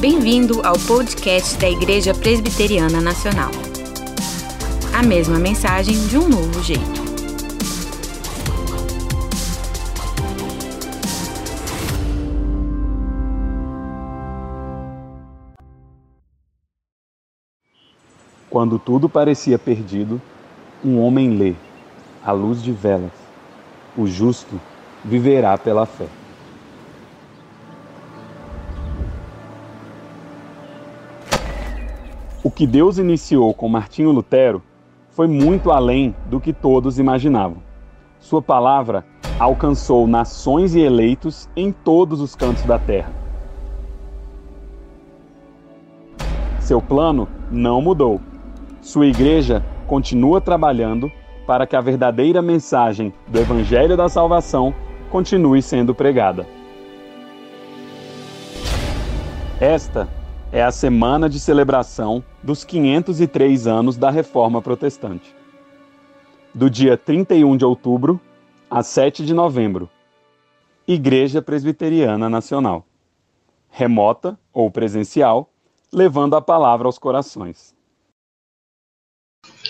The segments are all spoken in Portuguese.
Bem-vindo ao podcast da Igreja Presbiteriana Nacional. A mesma mensagem de um novo jeito. Quando tudo parecia perdido, um homem lê, à luz de velas: O justo viverá pela fé. O que Deus iniciou com Martinho Lutero foi muito além do que todos imaginavam. Sua palavra alcançou nações e eleitos em todos os cantos da terra. Seu plano não mudou. Sua igreja continua trabalhando para que a verdadeira mensagem do Evangelho da Salvação continue sendo pregada. Esta é a semana de celebração dos 503 anos da Reforma Protestante. Do dia 31 de outubro a 7 de novembro. Igreja Presbiteriana Nacional. Remota ou presencial, levando a palavra aos corações.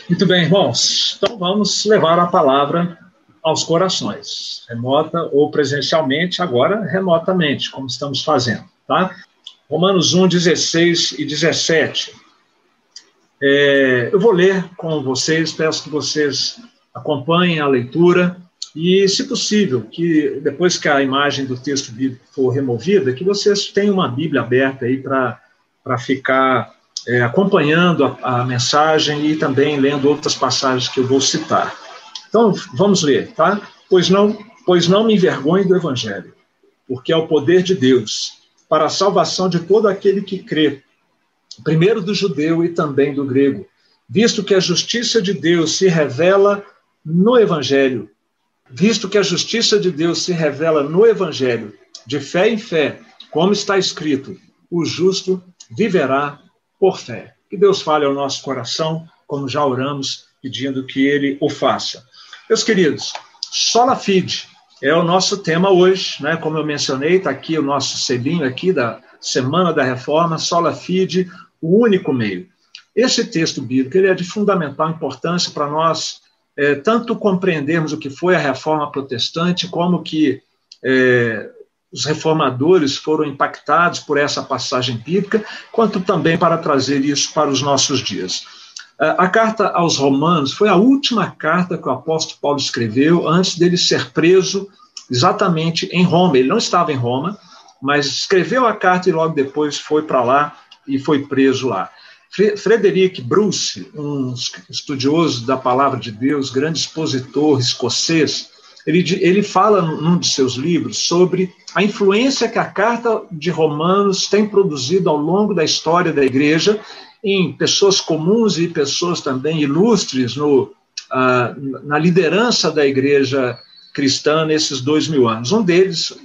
Muito bem, irmãos. Então vamos levar a palavra aos corações, remota ou presencialmente, agora remotamente, como estamos fazendo, tá? Romanos 1, 16 e 17. É, eu vou ler com vocês, peço que vocês acompanhem a leitura e, se possível, que depois que a imagem do texto bíblico for removida, que vocês tenham uma Bíblia aberta aí para ficar é, acompanhando a, a mensagem e também lendo outras passagens que eu vou citar. Então, vamos ler, tá? Pois não, pois não me envergonhe do Evangelho, porque é o poder de Deus para a salvação de todo aquele que crê, primeiro do judeu e também do grego, visto que a justiça de Deus se revela no Evangelho, visto que a justiça de Deus se revela no Evangelho, de fé em fé, como está escrito: o justo viverá por fé. Que Deus fale ao nosso coração, como já oramos, pedindo que Ele o faça. Meus queridos, sola fide, é o nosso tema hoje, né? Como eu mencionei, está aqui o nosso selinho aqui da Semana da Reforma, Sola Fide, o único meio. Esse texto bíblico ele é de fundamental importância para nós é, tanto compreendermos o que foi a Reforma Protestante, como que é, os reformadores foram impactados por essa passagem bíblica, quanto também para trazer isso para os nossos dias. A carta aos Romanos foi a última carta que o apóstolo Paulo escreveu antes dele ser preso exatamente em Roma. Ele não estava em Roma, mas escreveu a carta e logo depois foi para lá e foi preso lá. Frederick Bruce, um estudioso da palavra de Deus, grande expositor escocês, ele, ele fala num de seus livros sobre a influência que a carta de Romanos tem produzido ao longo da história da igreja em pessoas comuns e pessoas também ilustres no, ah, na liderança da igreja cristã nesses dois mil anos. Um deles,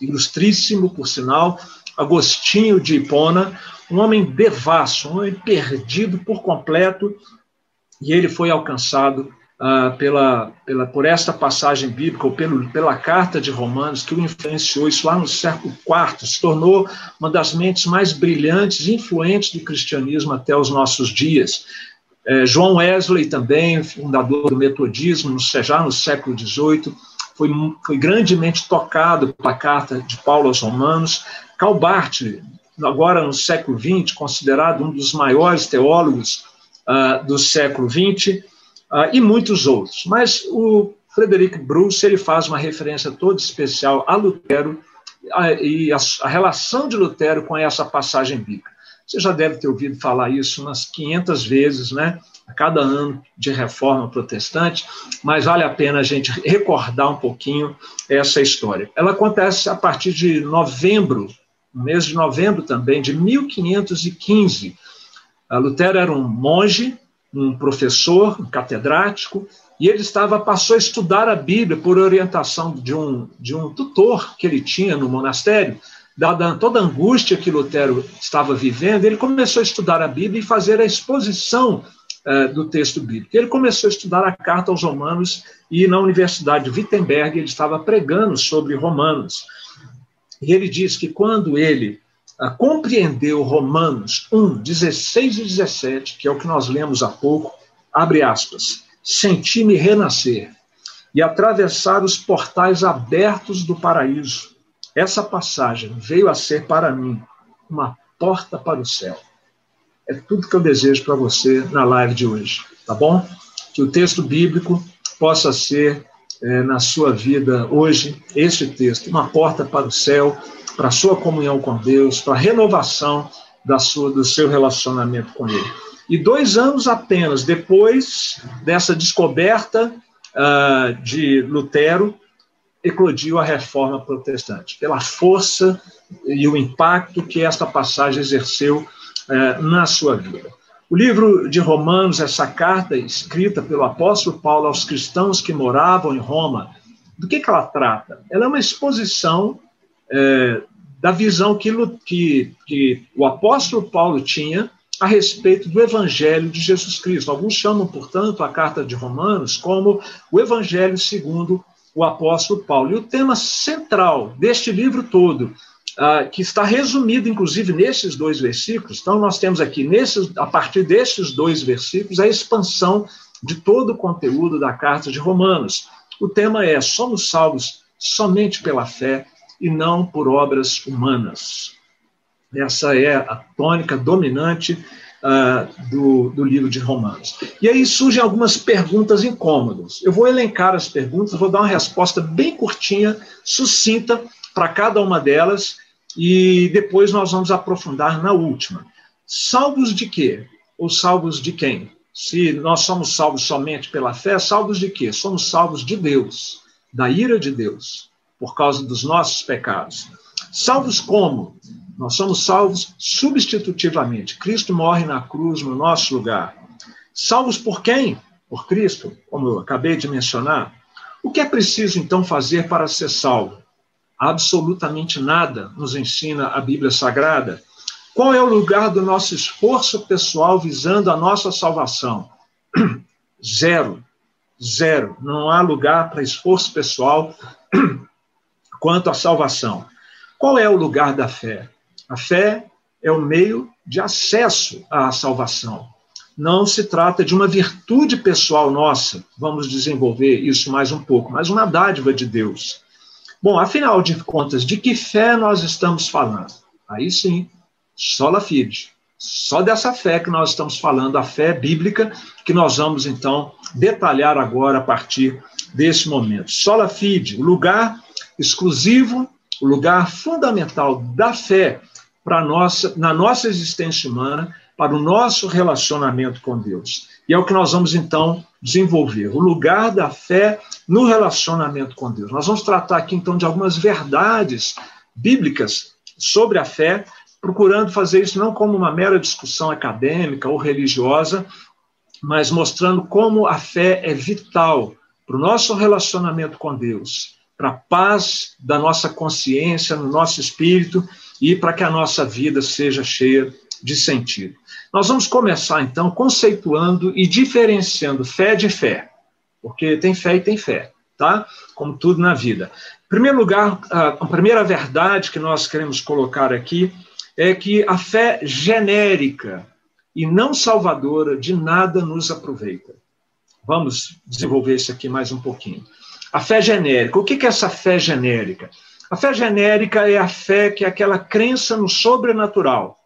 ilustríssimo, por sinal, Agostinho de Hipona, um homem devasso, um homem perdido por completo, e ele foi alcançado ah, pela, pela, por esta passagem bíblica, ou pelo, pela carta de Romanos, que o influenciou, isso lá no século IV, se tornou uma das mentes mais brilhantes e influentes do cristianismo até os nossos dias. É, João Wesley, também, fundador do metodismo, já no século XVIII, foi, foi grandemente tocado pela carta de Paulo aos Romanos. Calbart, agora no século XX, considerado um dos maiores teólogos uh, do século XX, uh, e muitos outros. Mas o Frederick Bruce ele faz uma referência toda especial a Lutero a, e a, a, relação de Lutero com essa passagem bíblica. Você já deve ter ouvido falar isso umas 500 vezes, né? A cada ano de reforma protestante, mas vale a pena a gente recordar um pouquinho essa história. Ela acontece a partir de novembro, no mês de novembro também, de 1515. A Lutero era um monge um professor, um catedrático, e ele estava passou a estudar a Bíblia por orientação de um, de um tutor que ele tinha no monastério, dada toda a angústia que Lutero estava vivendo, ele começou a estudar a Bíblia e fazer a exposição uh, do texto bíblico. Ele começou a estudar a carta aos Romanos e na Universidade de Wittenberg ele estava pregando sobre Romanos. E ele diz que quando ele compreendeu Romanos 1, 16 e 17, que é o que nós lemos há pouco, abre aspas, senti-me renascer e atravessar os portais abertos do paraíso. Essa passagem veio a ser para mim uma porta para o céu. É tudo que eu desejo para você na live de hoje, tá bom? Que o texto bíblico possa ser é, na sua vida hoje, este texto, uma porta para o céu, para a sua comunhão com Deus, para a renovação da sua, do seu relacionamento com Ele. E dois anos apenas depois dessa descoberta uh, de Lutero, eclodiu a reforma protestante, pela força e o impacto que esta passagem exerceu uh, na sua vida. O livro de Romanos, essa carta escrita pelo apóstolo Paulo aos cristãos que moravam em Roma, do que, que ela trata? Ela é uma exposição é, da visão que, que, que o apóstolo Paulo tinha a respeito do Evangelho de Jesus Cristo. Alguns chamam, portanto, a carta de Romanos como o Evangelho segundo o apóstolo Paulo. E o tema central deste livro todo uh, que está resumido, inclusive, nesses dois versículos. Então, nós temos aqui, nesses, a partir desses dois versículos, a expansão de todo o conteúdo da carta de Romanos. O tema é: somos salvos somente pela fé e não por obras humanas. Essa é a tônica dominante uh, do, do livro de Romanos. E aí surgem algumas perguntas incômodas. Eu vou elencar as perguntas, vou dar uma resposta bem curtinha, sucinta para cada uma delas, e depois nós vamos aprofundar na última. Salvos de quê? Ou salvos de quem? Se nós somos salvos somente pela fé, salvos de quê? Somos salvos de Deus, da ira de Deus, por causa dos nossos pecados. Salvos como? Nós somos salvos substitutivamente. Cristo morre na cruz no nosso lugar. Salvos por quem? Por Cristo, como eu acabei de mencionar. O que é preciso então fazer para ser salvo? absolutamente nada nos ensina a Bíblia Sagrada. Qual é o lugar do nosso esforço pessoal visando a nossa salvação? Zero. Zero. Não há lugar para esforço pessoal quanto à salvação. Qual é o lugar da fé? A fé é o meio de acesso à salvação. Não se trata de uma virtude pessoal nossa, vamos desenvolver isso mais um pouco, mas uma dádiva de Deus. Bom, afinal de contas, de que fé nós estamos falando? Aí sim, sola fide. Só dessa fé que nós estamos falando, a fé bíblica, que nós vamos então detalhar agora a partir desse momento. Sola fide, o lugar exclusivo, o lugar fundamental da fé para nossa, na nossa existência humana, para o nosso relacionamento com Deus. E é o que nós vamos então desenvolver, o lugar da fé no relacionamento com Deus. Nós vamos tratar aqui então de algumas verdades bíblicas sobre a fé, procurando fazer isso não como uma mera discussão acadêmica ou religiosa, mas mostrando como a fé é vital para o nosso relacionamento com Deus, para a paz da nossa consciência, no nosso espírito e para que a nossa vida seja cheia de sentido. Nós vamos começar, então, conceituando e diferenciando fé de fé, porque tem fé e tem fé, tá? Como tudo na vida. Em primeiro lugar, a primeira verdade que nós queremos colocar aqui é que a fé genérica e não salvadora de nada nos aproveita. Vamos desenvolver isso aqui mais um pouquinho. A fé genérica. O que é essa fé genérica? A fé genérica é a fé que é aquela crença no sobrenatural,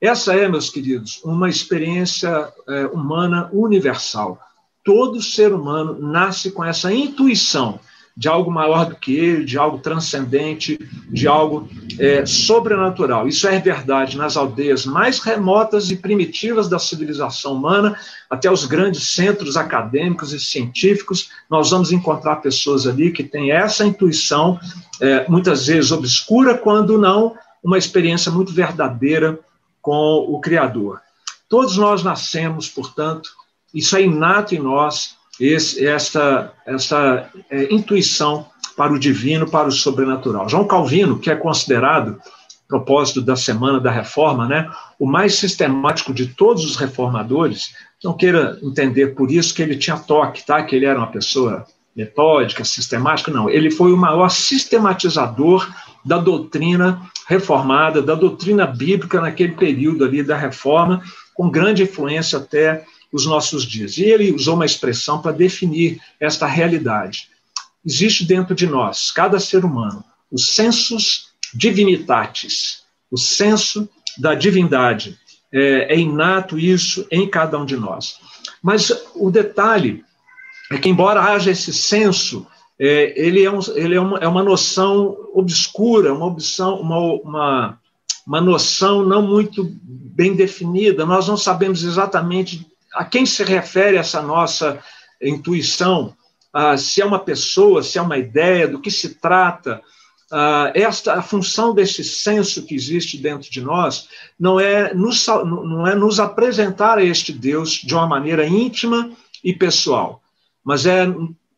essa é, meus queridos, uma experiência é, humana universal. Todo ser humano nasce com essa intuição de algo maior do que ele, de algo transcendente, de algo é, sobrenatural. Isso é verdade nas aldeias mais remotas e primitivas da civilização humana, até os grandes centros acadêmicos e científicos. Nós vamos encontrar pessoas ali que têm essa intuição, é, muitas vezes obscura, quando não uma experiência muito verdadeira com o Criador. Todos nós nascemos, portanto, isso é inato em nós, esse, essa, essa é, intuição para o divino, para o sobrenatural. João Calvino, que é considerado, propósito da Semana da Reforma, né, o mais sistemático de todos os reformadores, não queira entender por isso que ele tinha toque, tá? que ele era uma pessoa metódica, sistemática, não. Ele foi o maior sistematizador da doutrina reformada, da doutrina bíblica naquele período ali da reforma, com grande influência até os nossos dias. E ele usou uma expressão para definir esta realidade. Existe dentro de nós, cada ser humano, os sensus divinitatis, o senso da divindade. É, é inato isso em cada um de nós. Mas o detalhe é que, embora haja esse senso, é, ele, é, um, ele é, uma, é uma noção obscura, uma, opção, uma, uma, uma noção não muito bem definida. Nós não sabemos exatamente a quem se refere essa nossa intuição, ah, se é uma pessoa, se é uma ideia, do que se trata. Ah, esta a função desse senso que existe dentro de nós não é nos, não é nos apresentar a este Deus de uma maneira íntima e pessoal, mas é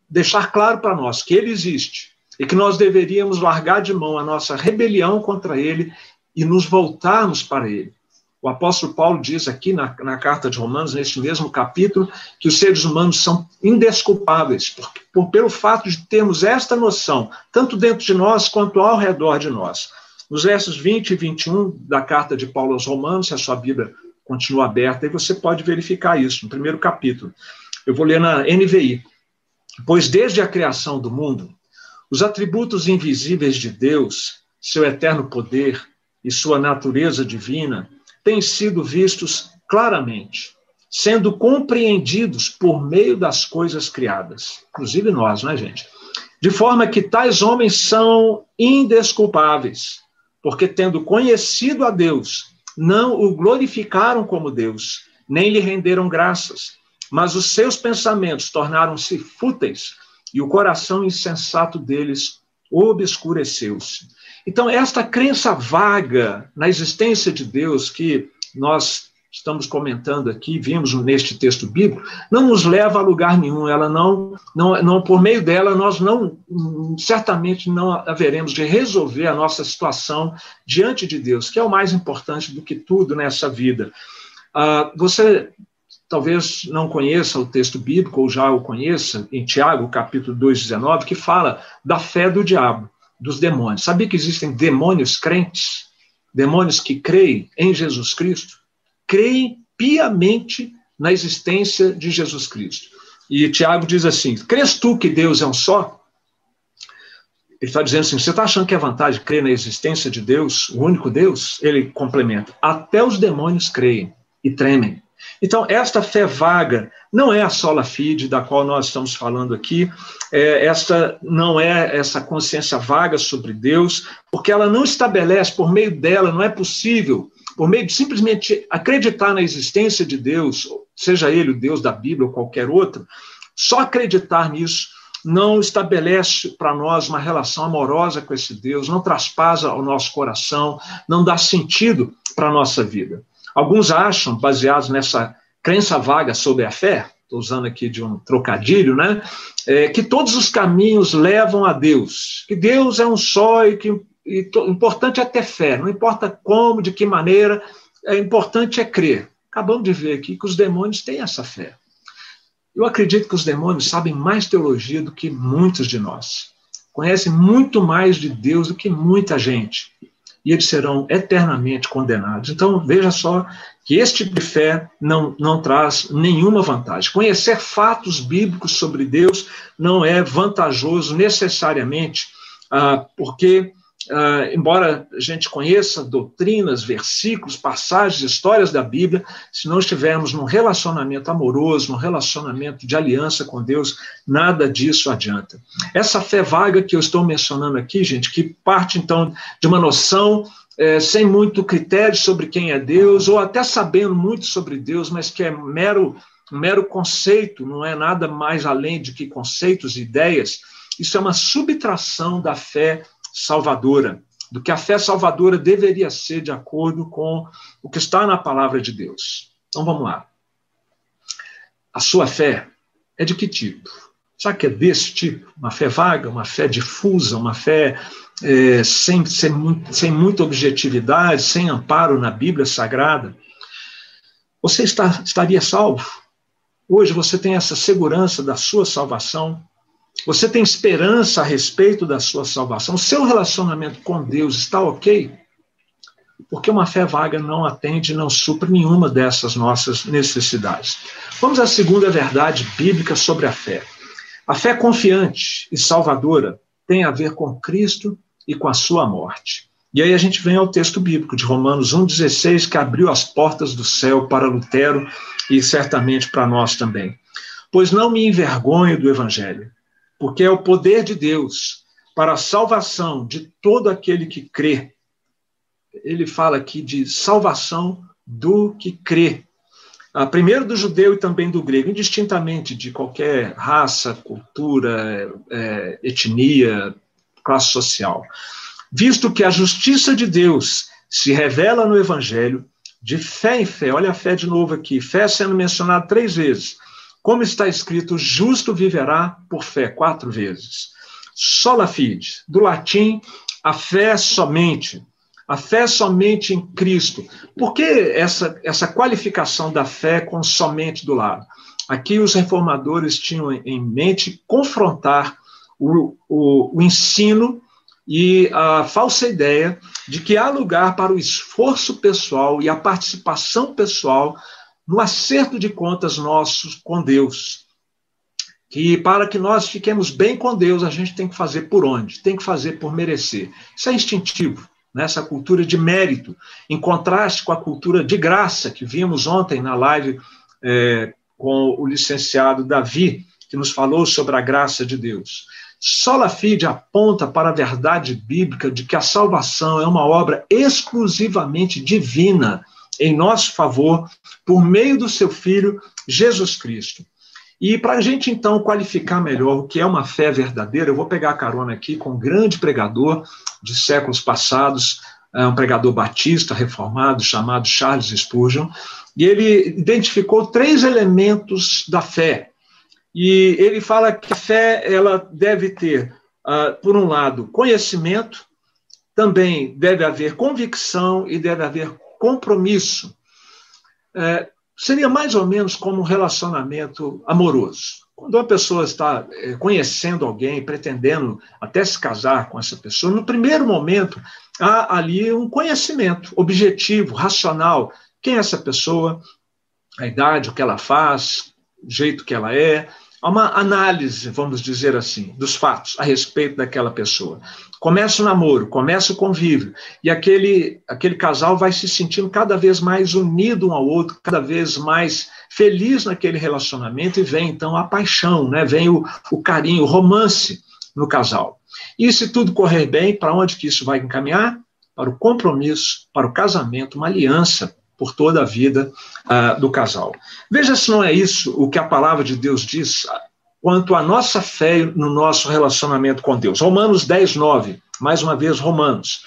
deixar claro para nós que ele existe e que nós deveríamos largar de mão a nossa rebelião contra ele e nos voltarmos para ele. O apóstolo Paulo diz aqui na, na, carta de Romanos, neste mesmo capítulo, que os seres humanos são indesculpáveis, por, pelo fato de termos esta noção, tanto dentro de nós quanto ao redor de nós. Nos versos 20 e 21 da carta de Paulo aos Romanos, se a sua Bíblia continua aberta, aí você pode verificar isso, no primeiro capítulo. Eu vou ler na NVI. Pois desde a criação do mundo, os atributos invisíveis de Deus, seu eterno poder e sua natureza divina, têm sido vistos claramente, sendo compreendidos por meio das coisas criadas, inclusive nós, não é, gente? De forma que tais homens são indesculpáveis, porque tendo conhecido a Deus, não o glorificaram como Deus, nem lhe renderam graças, mas os seus pensamentos tornaram-se fúteis e o coração insensato deles obscureceu-se. Então, esta crença vaga na existência de Deus que nós estamos comentando aqui, vimos neste texto bíblico, não nos leva a lugar nenhum. Ela não, não, não por meio dela, nós não, certamente não haveremos de resolver a nossa situação diante de Deus, que é o mais importante do que tudo nessa vida. Uh, você talvez não conheça o texto bíblico, ou já o conheça, em Tiago, capítulo 2, 19, que fala da fé do diabo dos demônios. Sabia que existem demônios crentes? Demônios que creem em Jesus Cristo? Creem piamente na existência de Jesus Cristo. E Tiago diz assim: Crês tu que Deus é um só? Ele está dizendo assim: você está achando que é vantagem crer na existência de Deus, o único Deus? Ele complementa: até os demônios creem e tremem. Então, esta fé vaga não é a sola fide da qual nós estamos falando aqui, é, esta não é essa consciência vaga sobre Deus, porque ela não estabelece, por meio dela, não é possível, por meio de simplesmente acreditar na existência de Deus, seja ele o Deus da Bíblia ou qualquer outro, só acreditar nisso não estabelece para nós uma relação amorosa com esse Deus, não traspasa o nosso coração, não dá sentido para a nossa vida. Alguns acham, baseados nessa crença vaga sobre a fé, estou usando aqui de um trocadilho, né? É, que todos os caminhos levam a Deus, que Deus é um só e que e to, importante é ter fé, não importa como, de que maneira, é importante é crer. Acabamos de ver aqui que os demônios têm essa fé. Eu acredito que os demônios sabem mais teologia do que muitos de nós. Conhecem muito mais de Deus do que muita gente e eles serão eternamente condenados. Então, veja só que este tipo de fé não, não traz nenhuma vantagem. Conhecer fatos bíblicos sobre Deus não é vantajoso necessariamente, ah, porque Uh, embora a gente conheça doutrinas, versículos, passagens, histórias da Bíblia, se não estivermos num relacionamento amoroso, num relacionamento de aliança com Deus, nada disso adianta. Essa fé vaga que eu estou mencionando aqui, gente, que parte então de uma noção é, sem muito critério sobre quem é Deus, ou até sabendo muito sobre Deus, mas que é mero, mero conceito, não é nada mais além de que conceitos, ideias. Isso é uma subtração da fé salvadora, do que a fé salvadora deveria ser de acordo com o que está na palavra de Deus. Então vamos lá. A sua fé é de que tipo? Será que é desse tipo? Uma fé vaga, uma fé difusa, uma fé é, sem, sem, sem muita objetividade, sem amparo na Bíblia Sagrada? Você está, estaria salvo? Hoje você tem essa segurança da sua salvação? Você tem esperança a respeito da sua salvação? O seu relacionamento com Deus está ok? Porque uma fé vaga não atende, não supre nenhuma dessas nossas necessidades. Vamos à segunda verdade bíblica sobre a fé. A fé confiante e salvadora tem a ver com Cristo e com a sua morte. E aí a gente vem ao texto bíblico de Romanos 1,16, que abriu as portas do céu para Lutero e certamente para nós também. Pois não me envergonho do Evangelho, porque é o poder de Deus para a salvação de todo aquele que crê. Ele fala aqui de salvação do que crê. Ah, primeiro do judeu e também do grego, indistintamente de qualquer raça, cultura, é, etnia, classe social. Visto que a justiça de Deus se revela no Evangelho, de fé em fé, olha a fé de novo aqui, fé sendo mencionada três vezes. Como está escrito, justo viverá por fé, quatro vezes. Sola fide, do latim, a fé somente. A fé somente em Cristo. Por que essa, essa qualificação da fé com somente do lado? Aqui os reformadores tinham em mente confrontar o, o, o ensino e a falsa ideia de que há lugar para o esforço pessoal e a participação pessoal no acerto de contas nossos com Deus. Que para que nós fiquemos bem com Deus, a gente tem que fazer por onde? Tem que fazer por merecer. Isso é instintivo nessa cultura de mérito, em contraste com a cultura de graça que vimos ontem na live é, com o licenciado Davi, que nos falou sobre a graça de Deus. Sola Fide aponta para a verdade bíblica de que a salvação é uma obra exclusivamente divina em nosso favor, por meio do seu Filho, Jesus Cristo. E para a gente, então, qualificar melhor o que é uma fé verdadeira, eu vou pegar a carona aqui com um grande pregador de séculos passados, é, um pregador batista reformado chamado Charles Spurgeon, e ele identificou três elementos da fé. E ele fala que a fé ela deve ter, uh, por um lado, conhecimento, também deve haver convicção e deve haver compromisso. É, seria mais ou menos como um relacionamento amoroso. Quando uma pessoa está eh, conhecendo alguém, pretendendo até se casar com essa pessoa, no primeiro momento há ali um conhecimento objetivo, racional. Quem é essa pessoa? A idade, o que ela faz, o jeito que ela é, Há uma análise, vamos dizer assim, dos fatos a respeito daquela pessoa. Começa o namoro, começa o convívio, e aquele, aquele casal vai se sentindo cada vez mais unido um ao outro, cada vez mais feliz naquele relacionamento, e vem então a paixão, né? vem o, o carinho, o romance no casal. E se tudo correr bem, para onde que isso vai encaminhar? Para o compromisso, para o casamento, uma aliança por toda a vida uh, do casal. Veja se não é isso o que a palavra de Deus diz quanto à nossa fé no nosso relacionamento com Deus. Romanos 10, 9. Mais uma vez, Romanos.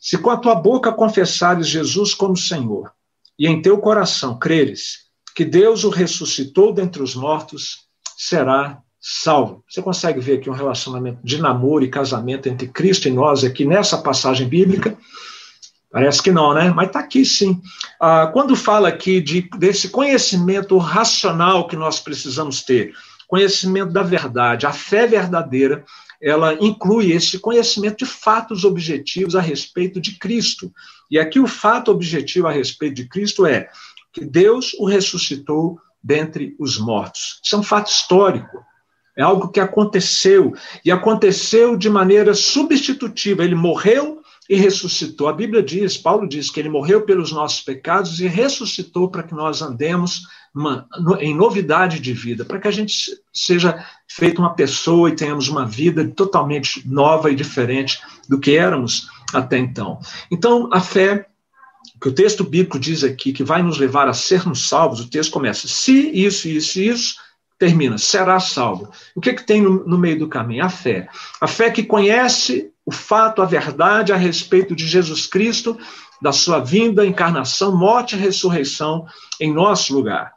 Se com a tua boca confessares Jesus como Senhor, e em teu coração creres que Deus o ressuscitou dentre os mortos, será salvo. Você consegue ver aqui um relacionamento de namoro e casamento entre Cristo e nós aqui nessa passagem bíblica? Parece que não, né? Mas está aqui sim. Ah, quando fala aqui de, desse conhecimento racional que nós precisamos ter, conhecimento da verdade, a fé verdadeira, ela inclui esse conhecimento de fatos objetivos a respeito de Cristo. E aqui o fato objetivo a respeito de Cristo é que Deus o ressuscitou dentre os mortos. Isso é um fato histórico. É algo que aconteceu e aconteceu de maneira substitutiva. Ele morreu e ressuscitou. A Bíblia diz, Paulo diz que ele morreu pelos nossos pecados e ressuscitou para que nós andemos em novidade de vida, para que a gente seja feito uma pessoa e tenhamos uma vida totalmente nova e diferente do que éramos até então. Então, a fé que o texto bíblico diz aqui que vai nos levar a sermos salvos, o texto começa: se isso, isso, isso, termina, será salvo. O que, que tem no, no meio do caminho? A fé. A fé que conhece o fato, a verdade a respeito de Jesus Cristo, da sua vinda, encarnação, morte e ressurreição em nosso lugar.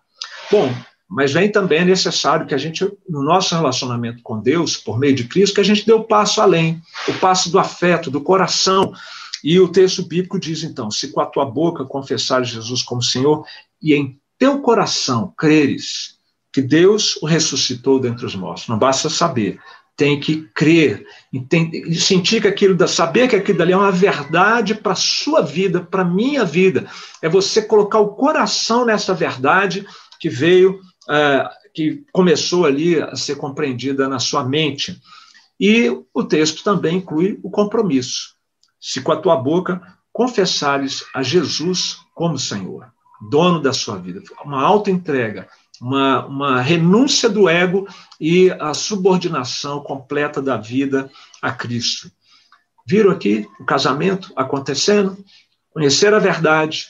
Bom, mas vem também é necessário que a gente, no nosso relacionamento com Deus, por meio de Cristo, que a gente dê o passo além, o passo do afeto, do coração. E o texto bíblico diz então: se com a tua boca confessares Jesus como Senhor e em teu coração creres que Deus o ressuscitou dentre os mortos. Não basta saber, tem que crer, tem, sentir que aquilo, saber que aquilo ali é uma verdade para a sua vida, para a minha vida. É você colocar o coração nessa verdade que veio, é, que começou ali a ser compreendida na sua mente. E o texto também inclui o compromisso. Se com a tua boca confessares a Jesus como Senhor, dono da sua vida, uma alta entrega, uma, uma renúncia do ego e a subordinação completa da vida a Cristo. Viram aqui o casamento acontecendo? Conhecer a verdade,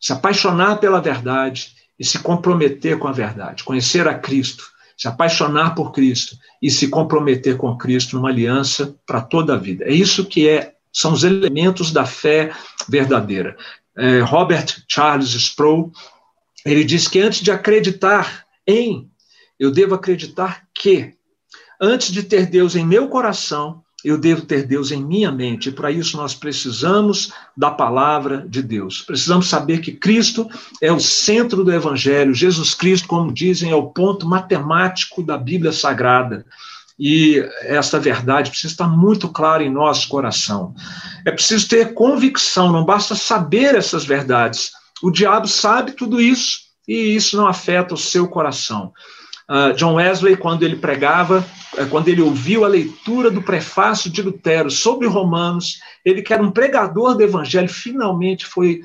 se apaixonar pela verdade e se comprometer com a verdade. Conhecer a Cristo, se apaixonar por Cristo e se comprometer com Cristo numa aliança para toda a vida. É isso que é, são os elementos da fé verdadeira. É, Robert Charles Sproul ele diz que antes de acreditar em, eu devo acreditar que. Antes de ter Deus em meu coração, eu devo ter Deus em minha mente. E para isso nós precisamos da palavra de Deus. Precisamos saber que Cristo é o centro do Evangelho. Jesus Cristo, como dizem, é o ponto matemático da Bíblia Sagrada. E essa verdade precisa estar muito clara em nosso coração. É preciso ter convicção, não basta saber essas verdades, o diabo sabe tudo isso e isso não afeta o seu coração. Uh, John Wesley, quando ele pregava, uh, quando ele ouviu a leitura do prefácio de Lutero sobre Romanos, ele que era um pregador do evangelho, finalmente foi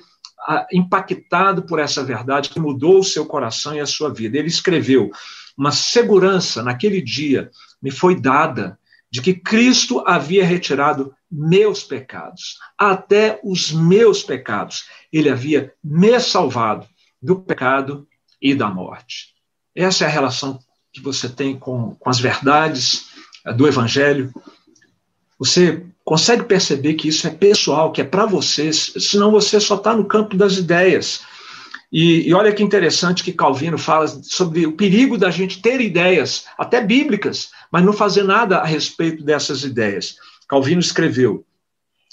uh, impactado por essa verdade que mudou o seu coração e a sua vida. Ele escreveu: Uma segurança naquele dia me foi dada de que Cristo havia retirado meus pecados, até os meus pecados. Ele havia me salvado do pecado e da morte. Essa é a relação que você tem com, com as verdades eh, do Evangelho. Você consegue perceber que isso é pessoal, que é para você, senão você só está no campo das ideias. E, e, olha que interessante que Calvino fala sobre o perigo da gente ter ideias, até bíblicas, mas não fazer nada a respeito dessas ideias. Calvino escreveu: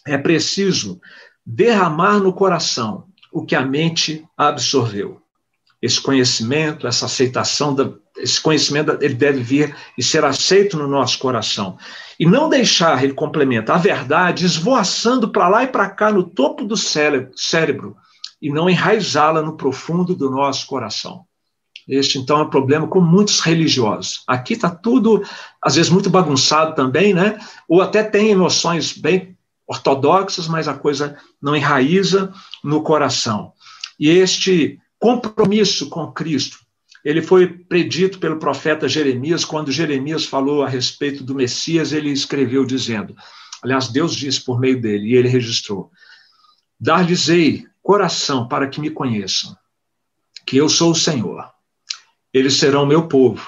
é preciso derramar no coração o que a mente absorveu. Esse conhecimento, essa aceitação, da, esse conhecimento, ele deve vir e ser aceito no nosso coração. E não deixar, ele complementa, a verdade esvoaçando para lá e para cá no topo do cérebro e não enraizá-la no profundo do nosso coração. Este, então, é um problema com muitos religiosos. Aqui está tudo, às vezes, muito bagunçado também, né? Ou até tem noções bem ortodoxas, mas a coisa não enraiza no coração. E este compromisso com Cristo, ele foi predito pelo profeta Jeremias, quando Jeremias falou a respeito do Messias, ele escreveu dizendo, aliás, Deus disse por meio dele, e ele registrou, dar-lhes-ei coração para que me conheçam, que eu sou o Senhor eles serão meu povo.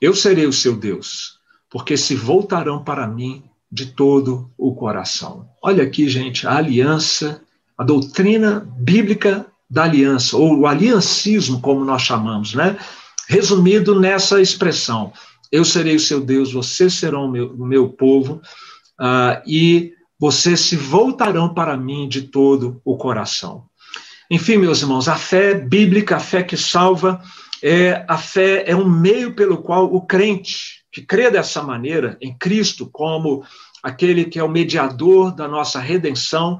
Eu serei o seu Deus, porque se voltarão para mim de todo o coração. Olha aqui, gente, a aliança, a doutrina bíblica da aliança, ou o aliancismo, como nós chamamos, né? Resumido nessa expressão: Eu serei o seu Deus, vocês serão o meu, meu povo, uh, e vocês se voltarão para mim de todo o coração. Enfim, meus irmãos, a fé bíblica, a fé que salva, é, a fé é um meio pelo qual o crente, que crê dessa maneira em Cristo como aquele que é o mediador da nossa redenção,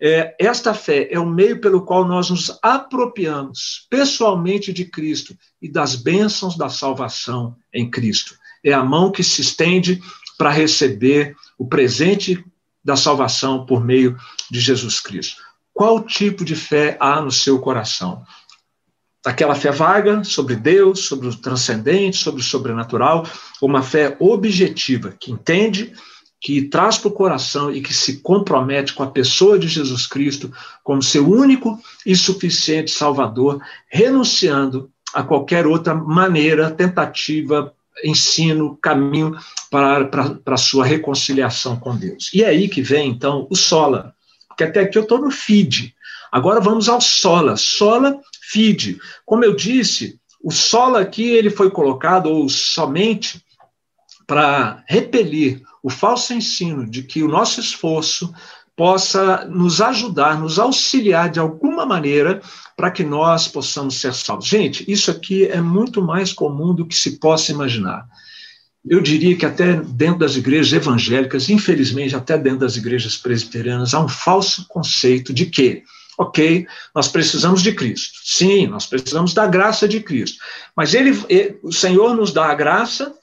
é, esta fé é o meio pelo qual nós nos apropriamos pessoalmente de Cristo e das bênçãos da salvação em Cristo. É a mão que se estende para receber o presente da salvação por meio de Jesus Cristo. Qual tipo de fé há no seu coração? Aquela fé vaga sobre Deus, sobre o transcendente, sobre o sobrenatural, uma fé objetiva, que entende, que traz para o coração e que se compromete com a pessoa de Jesus Cristo como seu único e suficiente Salvador, renunciando a qualquer outra maneira, tentativa, ensino, caminho para, para, para a sua reconciliação com Deus. E é aí que vem, então, o sola. Porque até aqui eu estou no feed. Agora vamos ao sola. Sola feed. Como eu disse, o solo aqui ele foi colocado ou somente para repelir o falso ensino de que o nosso esforço possa nos ajudar, nos auxiliar de alguma maneira para que nós possamos ser salvos. Gente, isso aqui é muito mais comum do que se possa imaginar. Eu diria que até dentro das igrejas evangélicas, infelizmente, até dentro das igrejas presbiterianas, há um falso conceito de que, ok, nós precisamos de Cristo. Sim, nós precisamos da graça de Cristo. Mas ele, ele o Senhor nos dá a graça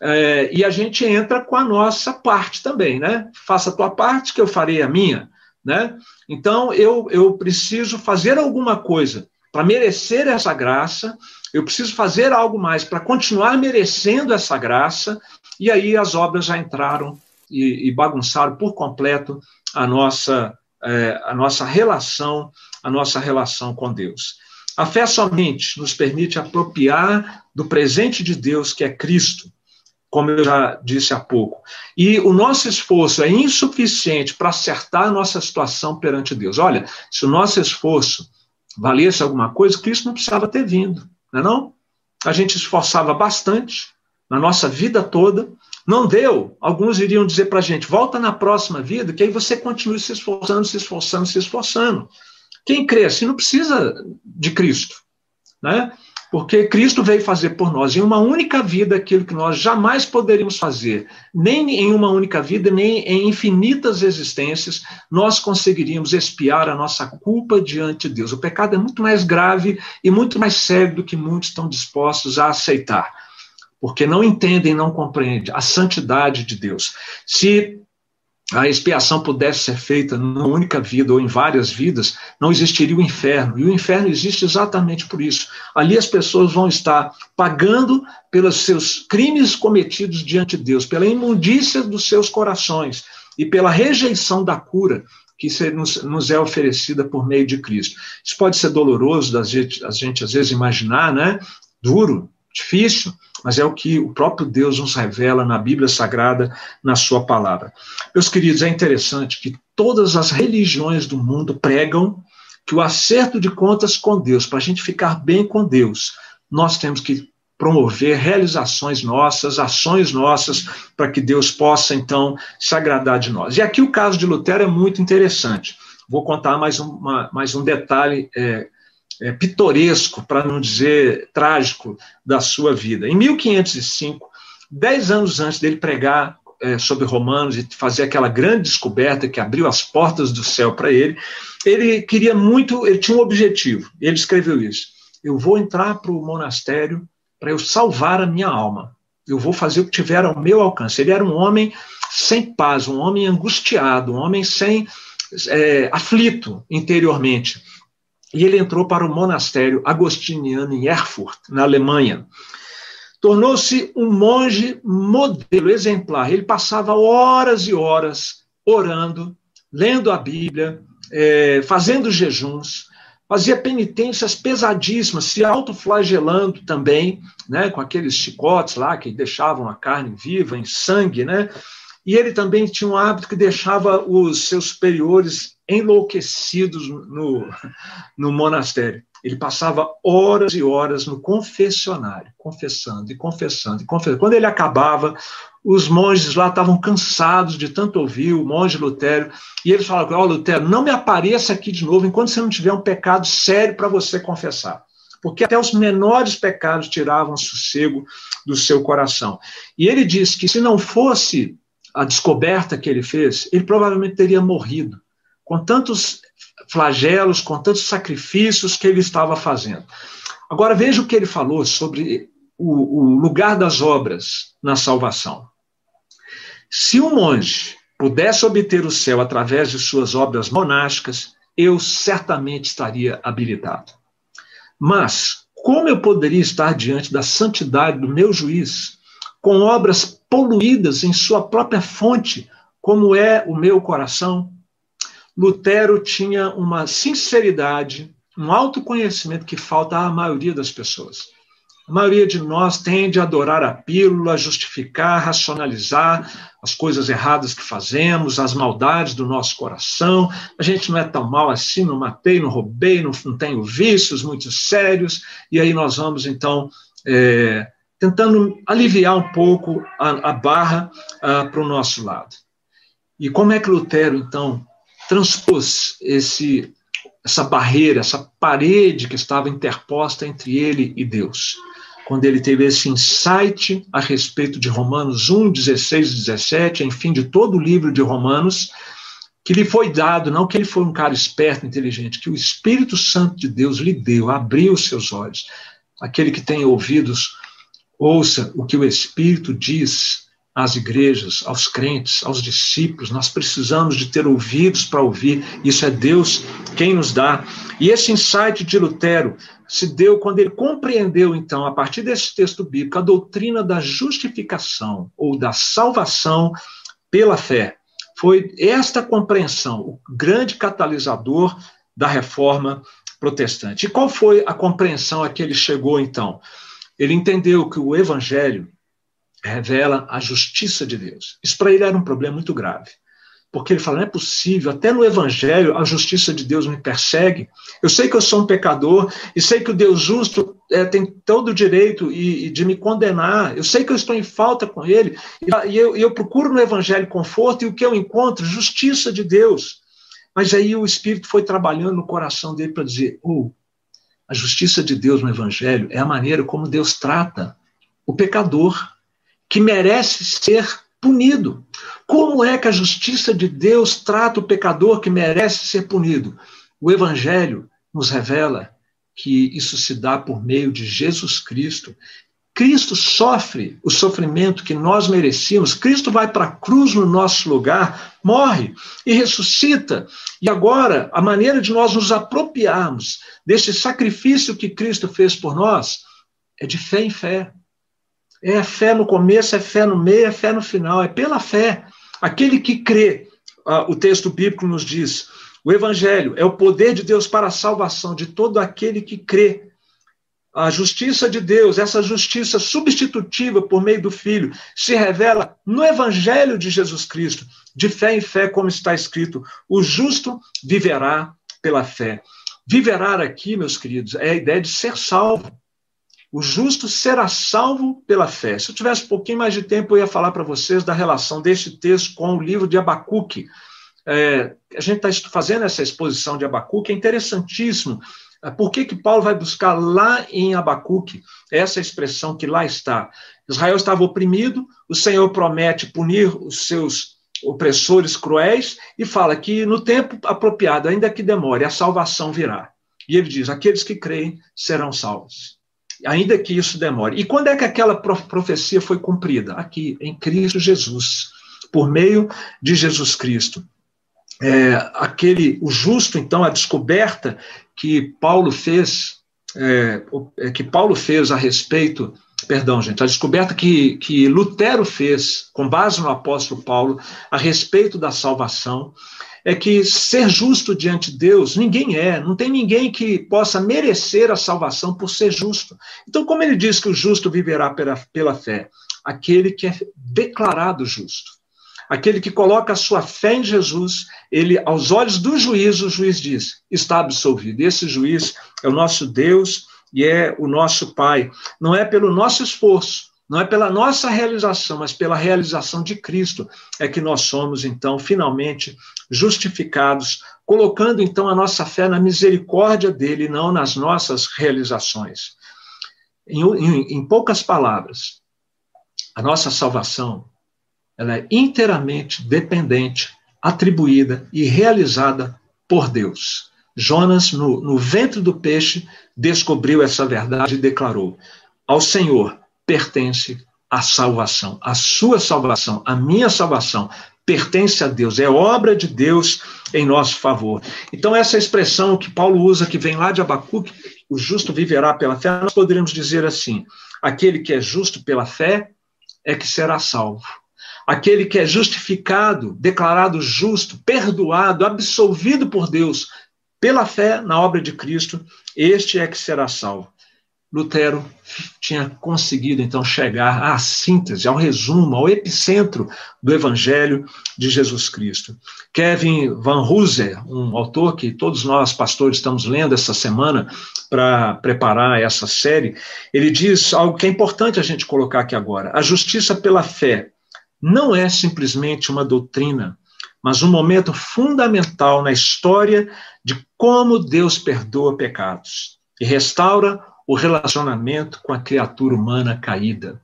é, e a gente entra com a nossa parte também, né? Faça a tua parte, que eu farei a minha, né? Então, eu, eu preciso fazer alguma coisa para merecer essa graça, eu preciso fazer algo mais para continuar merecendo essa graça, e aí as obras já entraram e, e bagunçaram por completo a nossa, é, a nossa relação, a nossa relação com Deus. A fé somente nos permite apropriar do presente de Deus, que é Cristo, como eu já disse há pouco. E o nosso esforço é insuficiente para acertar a nossa situação perante Deus. Olha, se o nosso esforço valesse alguma coisa, Cristo não precisava ter vindo, não é não? A gente esforçava bastante na nossa vida toda, não deu. Alguns iriam dizer para a gente, volta na próxima vida, que aí você continue se esforçando, se esforçando, se esforçando. Quem crê assim não precisa de Cristo, né? Porque Cristo veio fazer por nós em uma única vida aquilo que nós jamais poderíamos fazer, nem em uma única vida, nem em infinitas existências, nós conseguiríamos expiar a nossa culpa diante de Deus. O pecado é muito mais grave e muito mais sério do que muitos estão dispostos a aceitar, porque não entendem, não compreendem a santidade de Deus. Se a expiação pudesse ser feita numa única vida ou em várias vidas, não existiria o inferno. E o inferno existe exatamente por isso. Ali as pessoas vão estar pagando pelos seus crimes cometidos diante de Deus, pela imundícia dos seus corações e pela rejeição da cura que nos, é oferecida por meio de Cristo. Isso pode ser doloroso da gente, a gente às vezes imaginar, né? Duro, difícil, mas é o que o próprio Deus nos revela na Bíblia Sagrada, na Sua palavra. Meus queridos, é interessante que todas as religiões do mundo pregam que o acerto de contas com Deus, para a gente ficar bem com Deus, nós temos que promover realizações nossas, ações nossas, para que Deus possa, então, se agradar de nós. E aqui o caso de Lutero é muito interessante. Vou contar mais, uma, mais um detalhe é, é, pitoresco, para não dizer trágico, da sua vida. Em 1505, dez anos antes dele pregar é, sobre Romanos e fazer aquela grande descoberta que abriu as portas do céu para ele, ele queria muito, ele tinha um objetivo. Ele escreveu isso: eu vou entrar para o monastério para eu salvar a minha alma. Eu vou fazer o que tiver ao meu alcance. Ele era um homem sem paz, um homem angustiado, um homem sem é, aflito interiormente e ele entrou para o monastério agostiniano em Erfurt, na Alemanha. Tornou-se um monge modelo, exemplar. Ele passava horas e horas orando, lendo a Bíblia, é, fazendo jejuns, fazia penitências pesadíssimas, se autoflagelando também, né, com aqueles chicotes lá que deixavam a carne viva, em sangue, né? E ele também tinha um hábito que deixava os seus superiores enlouquecidos no, no monastério. Ele passava horas e horas no confessionário, confessando e confessando e confessando. Quando ele acabava, os monges lá estavam cansados de tanto ouvir o monge Lutero, e eles falavam: Ó, oh, Lutero, não me apareça aqui de novo enquanto você não tiver um pecado sério para você confessar. Porque até os menores pecados tiravam sossego do seu coração. E ele diz que se não fosse a descoberta que ele fez, ele provavelmente teria morrido, com tantos flagelos, com tantos sacrifícios que ele estava fazendo. Agora veja o que ele falou sobre o, o lugar das obras na salvação. Se um monge pudesse obter o céu através de suas obras monásticas, eu certamente estaria habilitado. Mas como eu poderia estar diante da santidade do meu juiz com obras poluídas em sua própria fonte, como é o meu coração. Lutero tinha uma sinceridade, um autoconhecimento que falta à maioria das pessoas. A maioria de nós tende a adorar a pílula, justificar, racionalizar as coisas erradas que fazemos, as maldades do nosso coração. A gente não é tão mal assim, não matei, não roubei, não, não tenho vícios muito sérios. E aí nós vamos, então, é, tentando aliviar um pouco a, a barra uh, para o nosso lado. E como é que Lutero, então, transpôs esse, essa barreira, essa parede que estava interposta entre ele e Deus. Quando ele teve esse insight a respeito de Romanos 1, 16 e 17, enfim, de todo o livro de Romanos, que lhe foi dado, não que ele foi um cara esperto, inteligente, que o Espírito Santo de Deus lhe deu, abriu os seus olhos. Aquele que tem ouvidos, ouça o que o Espírito diz às igrejas, aos crentes, aos discípulos. Nós precisamos de ter ouvidos para ouvir. Isso é Deus quem nos dá. E esse insight de Lutero se deu quando ele compreendeu, então, a partir desse texto bíblico, a doutrina da justificação ou da salvação pela fé. Foi esta compreensão o grande catalisador da reforma protestante. E qual foi a compreensão a que ele chegou então? Ele entendeu que o evangelho revela a justiça de Deus. Isso para ele era um problema muito grave. Porque ele fala: não é possível, até no Evangelho a justiça de Deus me persegue. Eu sei que eu sou um pecador e sei que o Deus justo é, tem todo o direito e, e, de me condenar. Eu sei que eu estou em falta com ele e, e eu, eu procuro no Evangelho conforto e o que eu encontro? Justiça de Deus. Mas aí o Espírito foi trabalhando no coração dele para dizer: oh, a justiça de Deus no Evangelho é a maneira como Deus trata o pecador, que merece ser punido. Como é que a justiça de Deus trata o pecador que merece ser punido? O Evangelho nos revela que isso se dá por meio de Jesus Cristo. Cristo sofre o sofrimento que nós merecíamos. Cristo vai para a cruz no nosso lugar, morre e ressuscita. E agora, a maneira de nós nos apropriarmos desse sacrifício que Cristo fez por nós é de fé em fé. É fé no começo, é fé no meio, é fé no final, é pela fé. Aquele que crê, uh, o texto bíblico nos diz, o evangelho é o poder de Deus para a salvação de todo aquele que crê. A justiça de Deus, essa justiça substitutiva por meio do Filho, se revela no Evangelho de Jesus Cristo, de fé em fé, como está escrito: o justo viverá pela fé. Viverá aqui, meus queridos, é a ideia de ser salvo. O justo será salvo pela fé. Se eu tivesse um pouquinho mais de tempo, eu ia falar para vocês da relação deste texto com o livro de Abacuque. É, a gente está fazendo essa exposição de Abacuque, é interessantíssimo. É, por que, que Paulo vai buscar lá em Abacuque essa expressão que lá está? Israel estava oprimido, o Senhor promete punir os seus opressores cruéis e fala que no tempo apropriado, ainda que demore, a salvação virá. E ele diz: aqueles que creem serão salvos ainda que isso demore. E quando é que aquela profecia foi cumprida? Aqui, em Cristo Jesus, por meio de Jesus Cristo. É, aquele, o justo, então, a descoberta que Paulo fez, é, é, que Paulo fez a respeito, perdão, gente, a descoberta que, que Lutero fez, com base no apóstolo Paulo, a respeito da salvação, é que ser justo diante de Deus, ninguém é, não tem ninguém que possa merecer a salvação por ser justo. Então, como ele diz que o justo viverá pela, pela fé? Aquele que é declarado justo. Aquele que coloca a sua fé em Jesus, ele, aos olhos do juiz, o juiz diz: está absolvido. Esse juiz é o nosso Deus e é o nosso Pai. Não é pelo nosso esforço, não é pela nossa realização, mas pela realização de Cristo é que nós somos, então, finalmente justificados, colocando, então, a nossa fé na misericórdia dele, não nas nossas realizações. Em, em, em poucas palavras, a nossa salvação ela é inteiramente dependente, atribuída e realizada por Deus. Jonas, no, no ventre do peixe, descobriu essa verdade e declarou: Ao Senhor pertence a salvação. A sua salvação, a minha salvação, pertence a Deus, é obra de Deus em nosso favor. Então, essa expressão que Paulo usa, que vem lá de Abacuque, o justo viverá pela fé, nós poderíamos dizer assim: aquele que é justo pela fé é que será salvo. Aquele que é justificado, declarado justo, perdoado, absolvido por Deus pela fé na obra de Cristo, este é que será salvo. Lutero tinha conseguido então chegar à síntese, ao resumo, ao epicentro do Evangelho de Jesus Cristo. Kevin Van Hooser, um autor que todos nós pastores estamos lendo essa semana para preparar essa série, ele diz algo que é importante a gente colocar aqui agora. A justiça pela fé não é simplesmente uma doutrina, mas um momento fundamental na história de como Deus perdoa pecados e restaura o relacionamento com a criatura humana caída.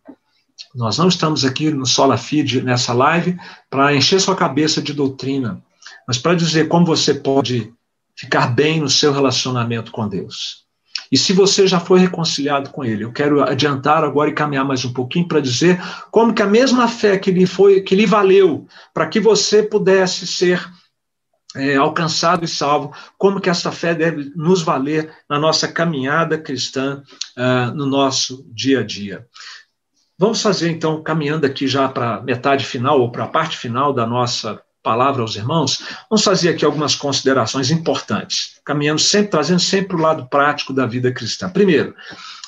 Nós não estamos aqui no Sola Fide, nessa live, para encher sua cabeça de doutrina, mas para dizer como você pode ficar bem no seu relacionamento com Deus. E se você já foi reconciliado com Ele, eu quero adiantar agora e caminhar mais um pouquinho para dizer como que a mesma fé que lhe foi, que lhe valeu, para que você pudesse ser é, alcançado e salvo, como que essa fé deve nos valer na nossa caminhada cristã, uh, no nosso dia a dia. Vamos fazer então, caminhando aqui já para a metade final, ou para a parte final da nossa palavra aos irmãos, vamos fazer aqui algumas considerações importantes, caminhando sempre, trazendo sempre o lado prático da vida cristã. Primeiro,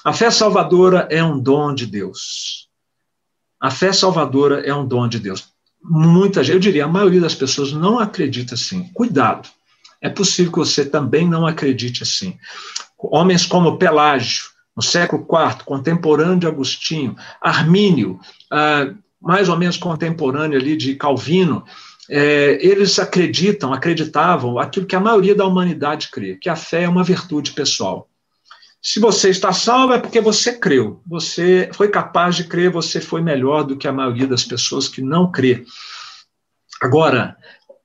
a fé salvadora é um dom de Deus. A fé salvadora é um dom de Deus. Muita gente, eu diria, a maioria das pessoas não acredita assim. Cuidado. É possível que você também não acredite assim. Homens como Pelágio, no século IV, contemporâneo de Agostinho, Armínio, ah, mais ou menos contemporâneo ali de Calvino, é, eles acreditam, acreditavam aquilo que a maioria da humanidade crê, que a fé é uma virtude pessoal. Se você está salvo é porque você creu, você foi capaz de crer, você foi melhor do que a maioria das pessoas que não crê. Agora,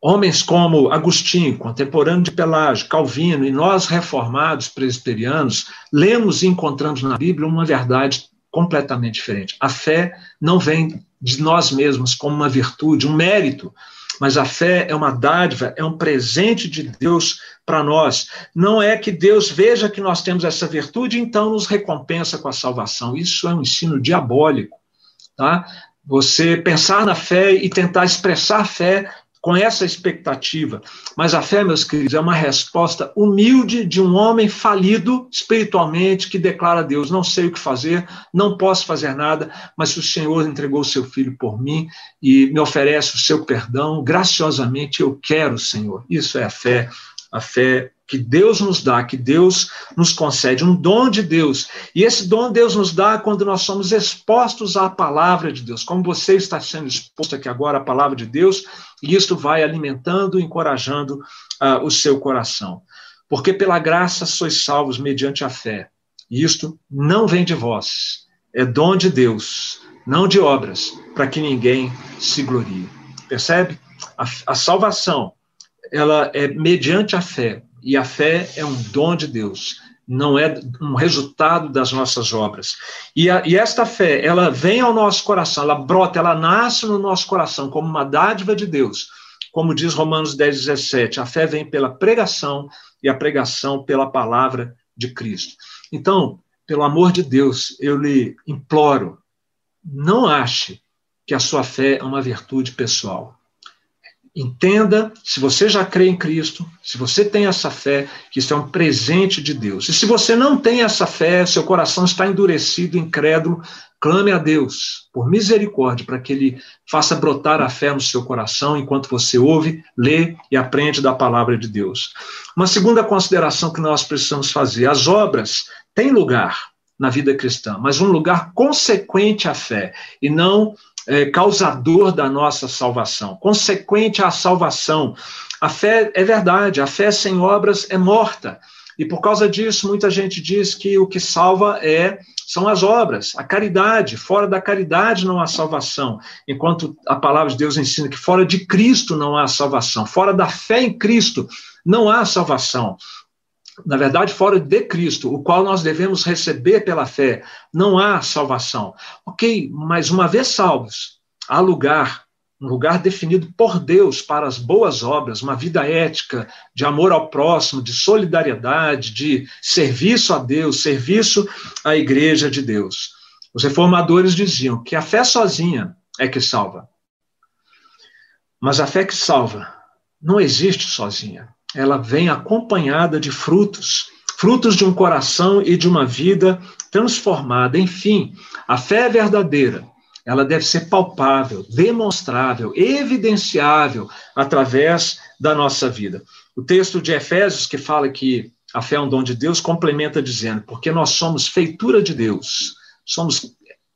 homens como Agostinho, contemporâneo de Pelágio, Calvino e nós reformados presbiterianos, lemos e encontramos na Bíblia uma verdade completamente diferente. A fé não vem de nós mesmos como uma virtude, um mérito, mas a fé é uma dádiva, é um presente de Deus para nós. Não é que Deus veja que nós temos essa virtude então nos recompensa com a salvação. Isso é um ensino diabólico, tá? Você pensar na fé e tentar expressar fé com essa expectativa. Mas a fé, meus queridos, é uma resposta humilde de um homem falido espiritualmente que declara a Deus: não sei o que fazer, não posso fazer nada, mas o Senhor entregou o seu filho por mim e me oferece o seu perdão, graciosamente eu quero, Senhor. Isso é a fé, a fé que Deus nos dá, que Deus nos concede, um dom de Deus. E esse dom Deus nos dá quando nós somos expostos à palavra de Deus, como você está sendo exposto aqui agora à palavra de Deus, e isto vai alimentando, encorajando uh, o seu coração. Porque pela graça sois salvos mediante a fé. E isto não vem de vós, é dom de Deus, não de obras, para que ninguém se glorie. Percebe? A, a salvação, ela é mediante a fé, e a fé é um dom de Deus, não é um resultado das nossas obras. E, a, e, esta fé, ela vem ao nosso coração, ela brota, ela nasce no nosso coração como uma dádiva de Deus. Como diz Romanos 10, 17, a fé vem pela pregação e a pregação pela palavra de Cristo. Então, pelo amor de Deus, eu lhe imploro, não ache que a sua fé é uma virtude pessoal. Entenda, se você já crê em Cristo, se você tem essa fé, que isso é um presente de Deus. E se você não tem essa fé, seu coração está endurecido, incrédulo, clame a Deus por misericórdia, para que Ele faça brotar a fé no seu coração enquanto você ouve, lê e aprende da palavra de Deus. Uma segunda consideração que nós precisamos fazer: as obras têm lugar na vida cristã, mas um lugar consequente à fé, e não é, causador da nossa salvação, consequente à salvação. A fé é verdade, a fé sem obras é morta. E por causa disso, muita gente diz que o que salva é são as obras, a caridade. Fora da caridade não há salvação, enquanto a palavra de Deus ensina que fora de Cristo não há salvação, fora da fé em Cristo não há salvação na verdade, fora de Cristo, o qual nós devemos receber pela fé, não há salvação. Ok, mas uma vez salvos, há lugar, um lugar definido por Deus para as boas obras, uma vida ética, de amor ao próximo, de solidariedade, de serviço a Deus, serviço à igreja de Deus. Os reformadores diziam que a fé sozinha é que salva. Mas a fé que salva não existe sozinha ela vem acompanhada de frutos, frutos de um coração e de uma vida transformada. Enfim, a fé é verdadeira, ela deve ser palpável, demonstrável, evidenciável através da nossa vida. O texto de Efésios, que fala que a fé é um dom de Deus, complementa dizendo: porque nós somos feitura de Deus, somos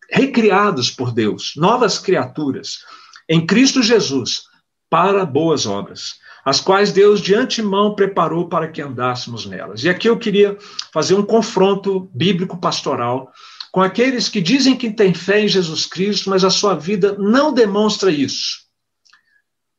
recriados por Deus, novas criaturas, em Cristo Jesus, para boas obras, as quais Deus de antemão preparou para que andássemos nelas. E aqui eu queria fazer um confronto bíblico pastoral com aqueles que dizem que têm fé em Jesus Cristo, mas a sua vida não demonstra isso.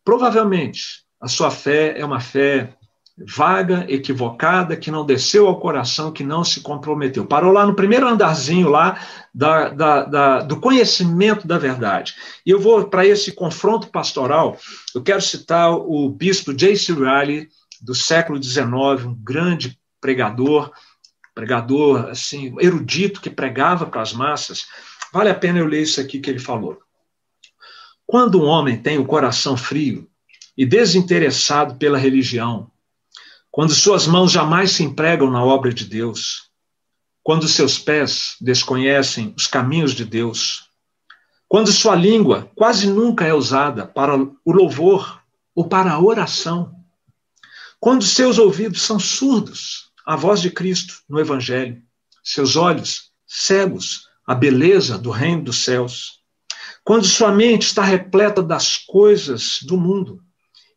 Provavelmente a sua fé é uma fé vaga, equivocada, que não desceu ao coração, que não se comprometeu. Parou lá no primeiro andarzinho lá da, da, da, do conhecimento da verdade. E eu vou para esse confronto pastoral, eu quero citar o bispo J.C. Riley, do século XIX, um grande pregador, pregador assim erudito que pregava para as massas. Vale a pena eu ler isso aqui que ele falou. Quando um homem tem o coração frio e desinteressado pela religião, quando suas mãos jamais se empregam na obra de Deus, quando seus pés desconhecem os caminhos de Deus, quando sua língua quase nunca é usada para o louvor ou para a oração, quando seus ouvidos são surdos à voz de Cristo no Evangelho, seus olhos cegos à beleza do reino dos céus, quando sua mente está repleta das coisas do mundo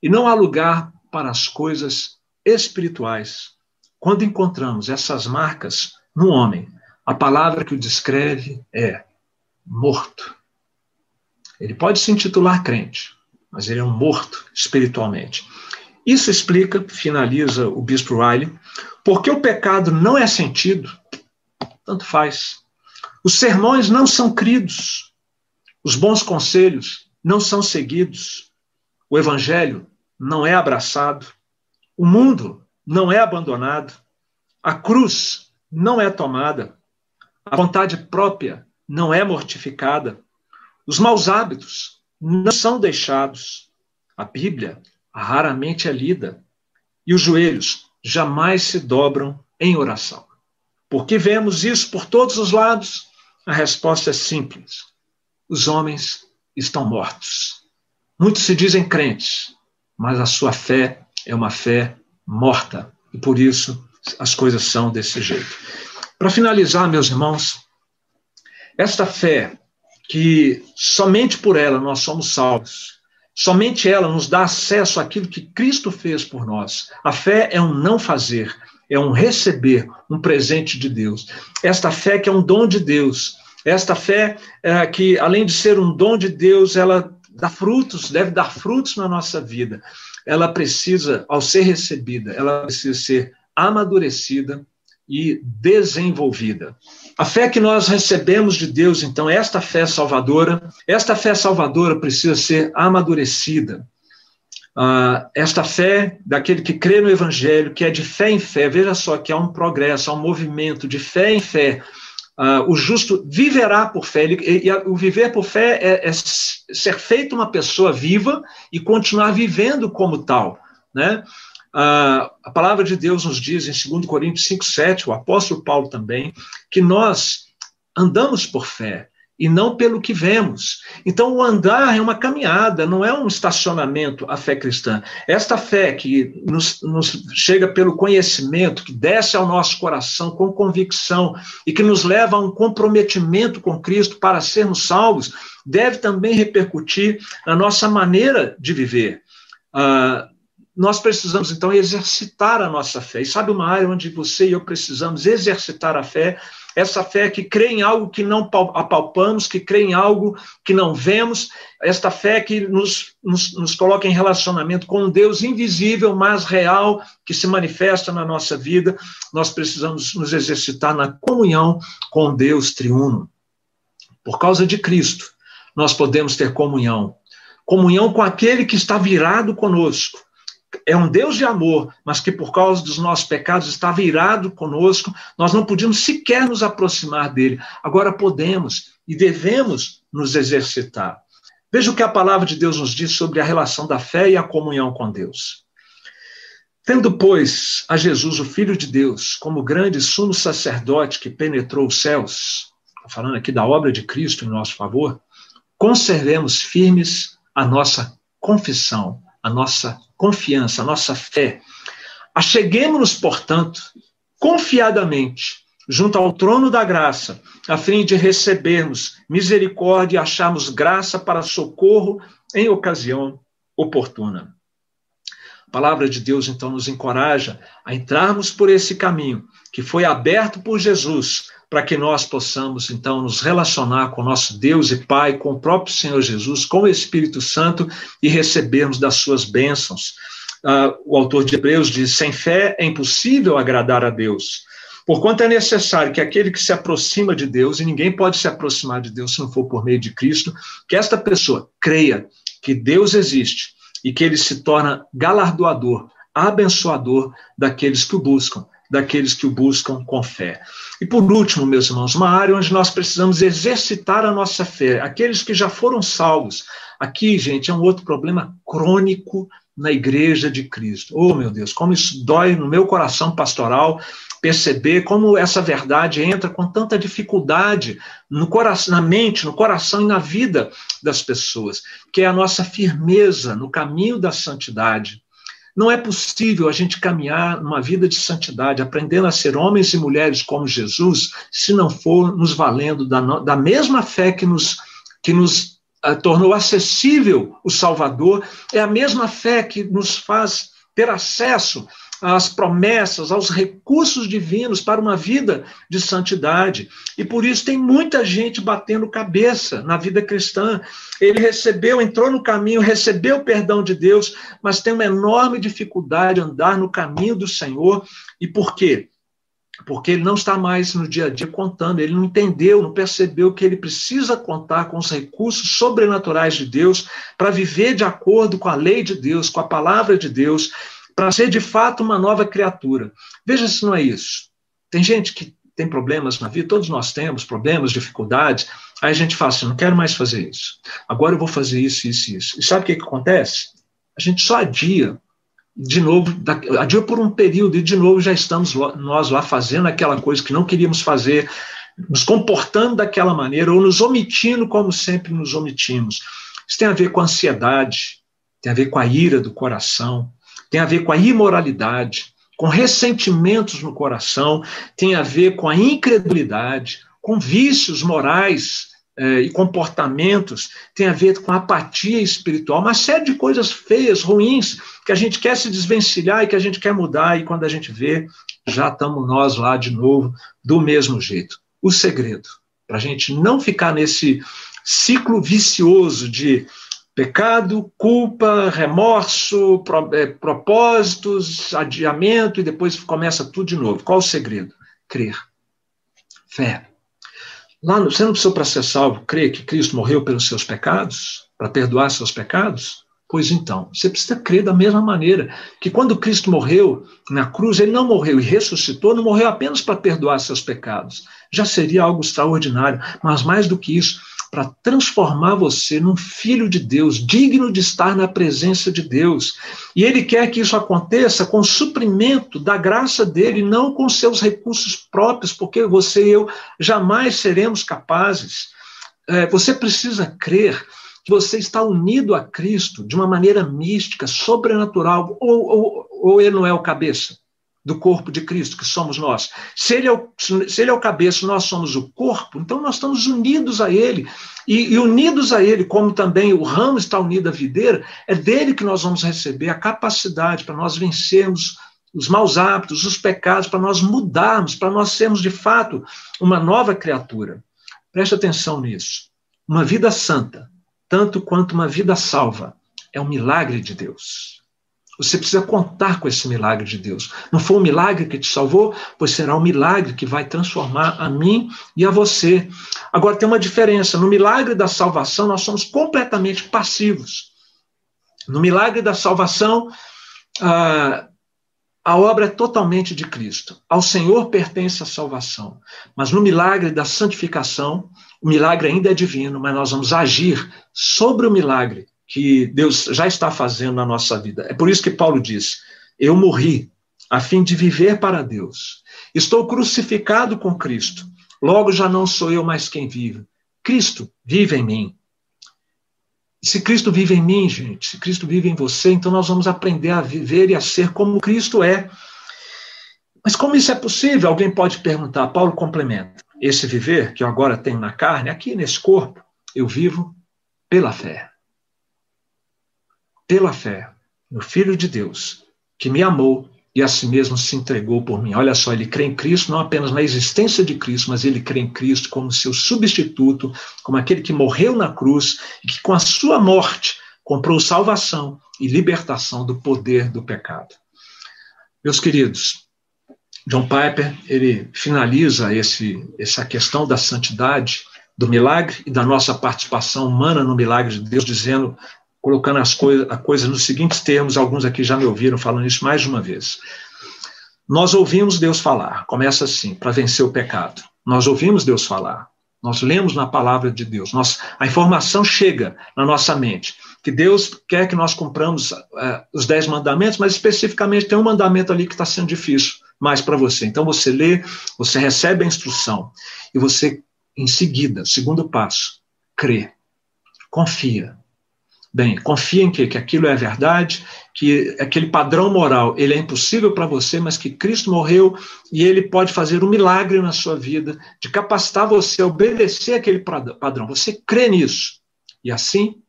e não há lugar para as coisas espirituais. Quando encontramos essas marcas no homem, a palavra que o descreve é morto. Ele pode se intitular crente, mas ele é um morto espiritualmente. Isso explica, finaliza o bispo Riley, porque o pecado não é sentido, tanto faz. Os sermões não são cridos, os bons conselhos não são seguidos, o evangelho não é abraçado, o mundo não é abandonado, a cruz não é tomada, a vontade própria não é mortificada, os maus hábitos não são deixados, a Bíblia raramente é lida e os joelhos jamais se dobram em oração. Porque vemos isso por todos os lados? A resposta é simples: os homens estão mortos. Muitos se dizem crentes, mas a sua fé é uma fé morta. E por isso as coisas são desse jeito. Para finalizar, meus irmãos, esta fé que somente por ela nós somos salvos, somente ela nos dá acesso àquilo que Cristo fez por nós. A fé é um não fazer, é um receber um presente de Deus. Esta fé que é um dom de Deus, esta fé é, que, além de ser um dom de Deus, ela dá frutos, deve dar frutos na nossa vida ela precisa, ao ser recebida, ela precisa ser amadurecida e desenvolvida. A fé que nós recebemos de Deus, então, esta fé salvadora, esta fé salvadora precisa ser amadurecida. Uh, esta fé daquele que crê no Evangelho, que é de fé em fé, veja só que há um progresso, há um movimento de fé em fé, Uh, o justo viverá por fé. Ele, e, e, o viver por fé é, é, ser feito uma pessoa viva e continuar vivendo como tal. Né? Uh, a palavra de Deus nos diz em 2 Coríntios 5, 7, o apóstolo Paulo também, que nós andamos por fé e não pelo que vemos. Então, o andar é uma caminhada, não é um estacionamento a fé cristã. Esta fé que nos, nos, chega pelo conhecimento, que desce ao nosso coração com convicção e que nos leva a um comprometimento com Cristo para sermos salvos, deve também repercutir na nossa maneira de viver. Uh, nós precisamos, então, exercitar a nossa fé. E sabe uma área onde você e eu precisamos exercitar a fé? Essa fé que crê em algo que não apalpamos, que crê em algo que não vemos, esta fé que nos, nos, nos coloca em relacionamento com um Deus invisível, mas real, que se manifesta na nossa vida, nós precisamos nos exercitar na comunhão com Deus triuno. Por causa de Cristo, nós podemos ter comunhão. Comunhão com aquele que está virado conosco, é um Deus de amor, mas que por causa dos nossos pecados está virado conosco, nós não podíamos sequer nos aproximar dele. Agora podemos e devemos nos exercitar. Veja o que a palavra de Deus nos diz sobre a relação da fé e a comunhão com Deus. Tendo, pois, a Jesus, o Filho de Deus, como grande sumo sacerdote que penetrou os céus, falando aqui da obra de Cristo em nosso favor, conservemos firmes a nossa confissão, a nossa confiança, a nossa fé. Acheguemos-nos, portanto, confiadamente junto ao trono da graça, a fim de recebermos misericórdia e acharmos graça para socorro em ocasião oportuna. Palavra de Deus, então, nos encoraja a entrarmos por esse caminho que foi aberto por Jesus, para que nós possamos, então, nos relacionar com nosso Deus e Pai, com o próprio Senhor Jesus, com o Espírito Santo e recebermos das suas bênçãos. Uh, o autor de Hebreus diz: sem fé é impossível agradar a Deus. Porquanto é necessário que aquele que se aproxima de Deus, e ninguém pode se aproximar de Deus se não for por meio de Cristo, que esta pessoa creia que Deus existe e que ele se torna galardoador, abençoador daqueles que o buscam, daqueles que o buscam com fé. E por último, meus irmãos, uma área onde nós precisamos exercitar a nossa fé, aqueles que já foram salvos. Aqui, gente, é um outro problema crônico na igreja de Cristo. Oh, meu Deus, como isso dói no meu coração pastoral perceber como essa verdade entra com tanta dificuldade no coração, na mente, no coração e na vida das pessoas, que é a nossa firmeza no caminho da santidade. Não é possível a gente caminhar numa vida de santidade, aprendendo a ser homens e mulheres como Jesus, se não for nos valendo da, da mesma fé que nos, que nos tornou acessível o Salvador, é a mesma fé que nos faz ter acesso às promessas, aos recursos divinos para uma vida de santidade. E por isso tem muita gente batendo cabeça na vida cristã. Ele recebeu, entrou no caminho, recebeu o perdão de Deus, mas tem uma enorme dificuldade de andar no caminho do Senhor. E por quê? Porque ele não está mais no dia a dia contando, ele não entendeu, não percebeu que ele precisa contar com os recursos sobrenaturais de Deus para viver de acordo com a lei de Deus, com a palavra de Deus, para ser de fato uma nova criatura. Veja se não é isso. Tem gente que tem problemas na vida, todos nós temos problemas, dificuldades. Aí a gente fala assim: não quero mais fazer isso. Agora eu vou fazer isso, isso e isso. E sabe o que, que acontece? A gente só adia. De novo, adia por um período e de novo já estamos nós lá fazendo aquela coisa que não queríamos fazer, nos comportando daquela maneira ou nos omitindo como sempre nos omitimos. Isso tem a ver com ansiedade, tem a ver com a ira do coração, tem a ver com a imoralidade, com ressentimentos no coração, tem a ver com a incredulidade, com vícios morais eh, e comportamentos, tem a ver com apatia espiritual, uma série de coisas feias, ruins, que a gente quer se desvencilhar e que a gente quer mudar, e quando a gente vê, já estamos nós lá de novo, do mesmo jeito. O segredo, para a gente não ficar nesse ciclo vicioso de Pecado, culpa, remorso, pro, é, propósitos, adiamento e depois começa tudo de novo. Qual o segredo? Crer. Fé. Lá no, você não precisa, para ser salvo, crer que Cristo morreu pelos seus pecados, para perdoar seus pecados? Pois então, você precisa crer da mesma maneira que quando Cristo morreu na cruz, ele não morreu e ressuscitou, não morreu apenas para perdoar seus pecados. Já seria algo extraordinário, mas mais do que isso, para transformar você num filho de Deus, digno de estar na presença de Deus. E Ele quer que isso aconteça com suprimento da graça dele, não com seus recursos próprios, porque você e eu jamais seremos capazes. É, você precisa crer que você está unido a Cristo de uma maneira mística, sobrenatural, ou, ou, ou ele não é o cabeça? Do corpo de Cristo, que somos nós. Se ele, é o, se ele é o cabeça, nós somos o corpo, então nós estamos unidos a ele. E, e, unidos a ele, como também o ramo está unido à videira, é dele que nós vamos receber a capacidade para nós vencermos os maus hábitos, os pecados, para nós mudarmos, para nós sermos de fato uma nova criatura. Preste atenção nisso. Uma vida santa, tanto quanto uma vida salva, é um milagre de Deus. Você precisa contar com esse milagre de Deus. Não foi um milagre que te salvou, pois será um milagre que vai transformar a mim e a você. Agora tem uma diferença. No milagre da salvação, nós somos completamente passivos. No milagre da salvação, a, a obra é totalmente de Cristo. Ao Senhor pertence a salvação. Mas no milagre da santificação, o milagre ainda é divino, mas nós vamos agir sobre o milagre que Deus já está fazendo na nossa vida. É por isso que Paulo diz: Eu morri a fim de viver para Deus. Estou crucificado com Cristo. Logo já não sou eu mais quem vive. Cristo vive em mim. Se Cristo vive em mim, gente, se Cristo vive em você, então nós vamos aprender a viver e a ser como Cristo é. Mas como isso é possível? Alguém pode perguntar. Paulo complementa. Esse viver que eu agora tenho na carne, aqui nesse corpo, eu vivo pela fé. Pela fé no Filho de Deus, que me amou e a si mesmo se entregou por mim. Olha só, ele crê em Cristo não apenas na existência de Cristo, mas ele crê em Cristo como seu substituto, como aquele que morreu na cruz e que com a sua morte comprou salvação e libertação do poder do pecado. Meus queridos, John Piper, ele finaliza esse, essa questão da santidade, do milagre e da nossa participação humana no milagre de Deus, dizendo colocando as coisas, a coisa nos seguintes termos, alguns aqui já me ouviram falando isso mais de uma vez. Nós ouvimos Deus falar, começa assim, para vencer o pecado. Nós ouvimos Deus falar, nós lemos na palavra de Deus, nós, a informação chega na nossa mente, que Deus quer que nós cumpramos uh, os dez mandamentos, mas especificamente tem um mandamento ali que está sendo difícil mais para você. Então você lê, você recebe a instrução, e você, em seguida, segundo passo, crê, confia, Bem, confia em quê? Que aquilo é verdade, que aquele padrão moral ele é impossível para você, mas que Cristo morreu e ele pode fazer um milagre na sua vida de capacitar você a obedecer aquele padrão. Você crê nisso. E assim,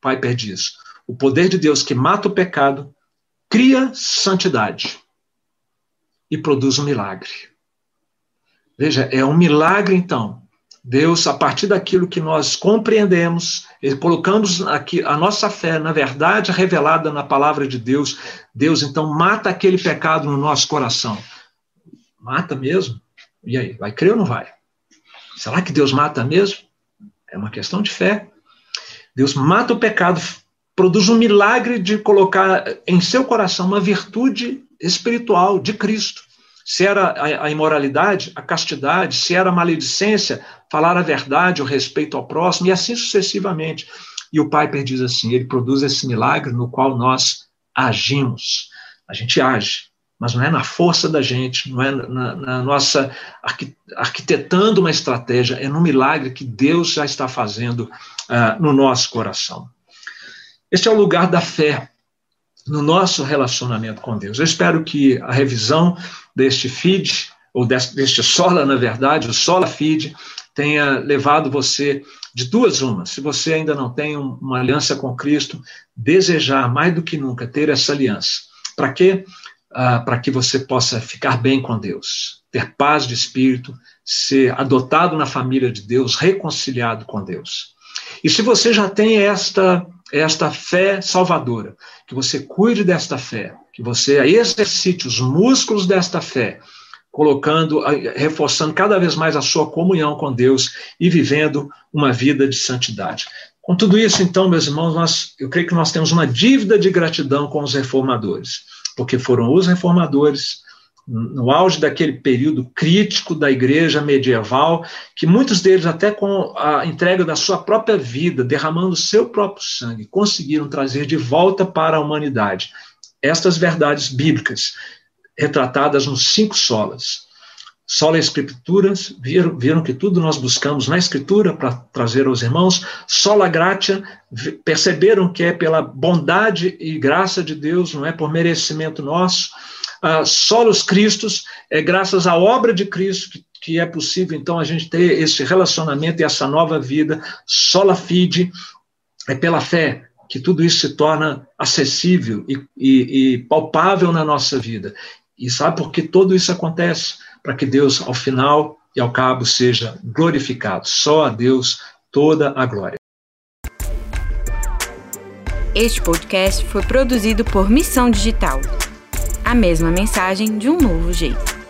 Pai diz, o poder de Deus que mata o pecado cria santidade e produz um milagre. Veja, é um milagre então Deus, a partir daquilo que nós compreendemos, colocamos aqui a nossa fé na verdade revelada na palavra de Deus, Deus então mata aquele pecado no nosso coração. Mata mesmo? E aí, vai crer ou não vai? Será que Deus mata mesmo? É uma questão de fé. Deus mata o pecado, produz um milagre de colocar em seu coração uma virtude espiritual de Cristo se era a, imoralidade, a castidade, se era a maledicência, falar a verdade, o respeito ao próximo, e assim sucessivamente. E o Piper diz assim: ele produz esse milagre no qual nós agimos. A gente age, mas não é na força da gente, não é na, na nossa arquitetando uma estratégia, é no milagre que Deus já está fazendo uh, no nosso coração. Este é o lugar da fé no nosso relacionamento com Deus. Eu espero que a revisão deste feed, ou deste, Sola, na verdade, o Sola Feed, tenha levado você de duas umas. Se você ainda não tem uma aliança com Cristo, desejar mais do que nunca ter essa aliança. Para quê? Ah, Para que você possa ficar bem com Deus, ter paz de espírito, ser adotado na família de Deus, reconciliado com Deus. E se você já tem esta esta fé salvadora, que você cuide desta fé, que você exercite os músculos desta fé, colocando, reforçando cada vez mais a sua comunhão com Deus e vivendo uma vida de santidade. Com tudo isso, então, meus irmãos, nós, eu creio que nós temos uma dívida de gratidão com os reformadores, porque foram os reformadores no auge daquele período crítico da igreja medieval, que muitos deles, até com a entrega da sua própria vida, derramando seu próprio sangue, conseguiram trazer de volta para a humanidade estas verdades bíblicas, retratadas nos cinco solas. Sola Escrituras, viram, viram que tudo nós buscamos na Escritura para trazer aos irmãos. Sola Gratia, perceberam que é pela bondade e graça de Deus, não é por merecimento nosso uh, solos Cristos, é graças à obra de Cristo que, que, é possível, então, a gente ter esse relacionamento e essa nova vida, sola fide, é pela fé que tudo isso se torna acessível e, e, e palpável na nossa vida. E sabe por que tudo isso acontece? Para que Deus, ao final e ao cabo, seja glorificado. Só a Deus toda a glória. Este podcast foi produzido por Missão Digital a mesma mensagem de um novo jeito.